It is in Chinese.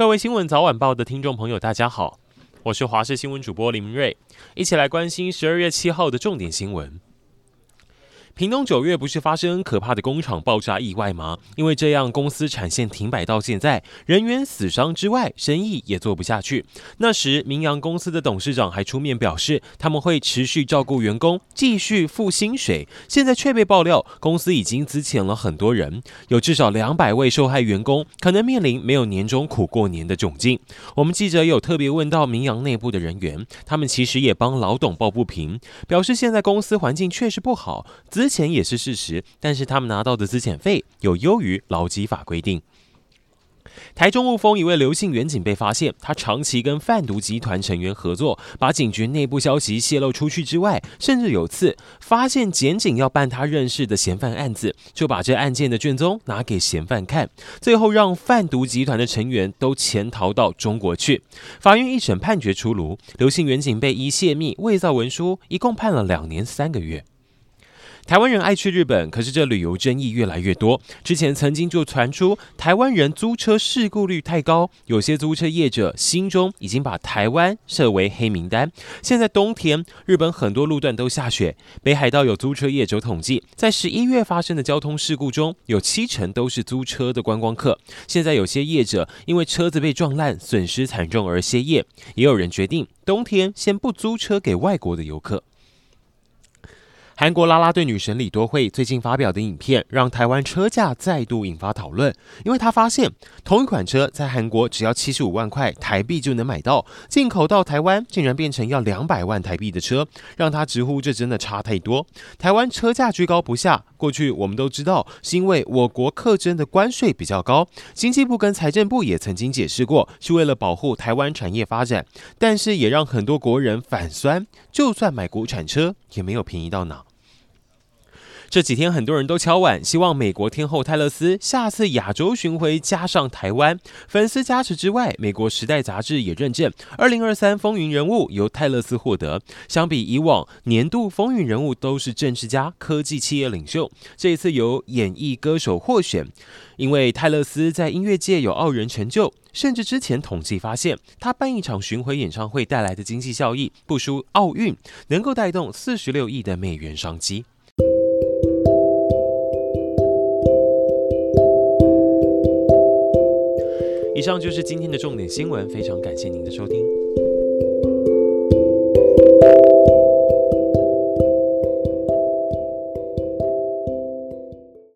各位新闻早晚报的听众朋友，大家好，我是华视新闻主播林明瑞，一起来关心十二月七号的重点新闻。屏东九月不是发生可怕的工厂爆炸意外吗？因为这样，公司产线停摆到现在，人员死伤之外，生意也做不下去。那时，明扬公司的董事长还出面表示，他们会持续照顾员工，继续付薪水。现在却被爆料，公司已经资遣了很多人，有至少两百位受害员工可能面临没有年终苦过年的窘境。我们记者有特别问到明扬内部的人员，他们其实也帮老董抱不平，表示现在公司环境确实不好，资钱也是事实，但是他们拿到的资遣费有优于劳基法规定。台中雾峰一位刘姓员警被发现，他长期跟贩毒集团成员合作，把警局内部消息泄露出去之外，甚至有次发现检警要办他认识的嫌犯案子，就把这案件的卷宗拿给嫌犯看，最后让贩毒集团的成员都潜逃到中国去。法院一审判决出炉，刘姓员警被依泄密、伪造文书，一共判了两年三个月。台湾人爱去日本，可是这旅游争议越来越多。之前曾经就传出台湾人租车事故率太高，有些租车业者心中已经把台湾设为黑名单。现在冬天，日本很多路段都下雪。北海道有租车业者统计，在十一月发生的交通事故中，有七成都是租车的观光客。现在有些业者因为车子被撞烂，损失惨重而歇业，也有人决定冬天先不租车给外国的游客。韩国啦啦队女神李多惠最近发表的影片，让台湾车价再度引发讨论。因为她发现，同一款车在韩国只要七十五万块台币就能买到，进口到台湾竟然变成要两百万台币的车，让她直呼这真的差太多。台湾车价居高不下，过去我们都知道是因为我国课征的关税比较高，经济部跟财政部也曾经解释过，是为了保护台湾产业发展，但是也让很多国人反酸，就算买国产车也没有便宜到哪。这几天很多人都敲碗，希望美国天后泰勒斯下次亚洲巡回加上台湾。粉丝加持之外，美国时代杂志也认证，二零二三风云人物由泰勒斯获得。相比以往年度风云人物都是政治家、科技企业领袖，这一次由演艺歌手获选，因为泰勒斯在音乐界有傲人成就，甚至之前统计发现，他办一场巡回演唱会带来的经济效益不输奥运，能够带动四十六亿的美元商机。以上就是今天的重点新闻非常感谢您的收听。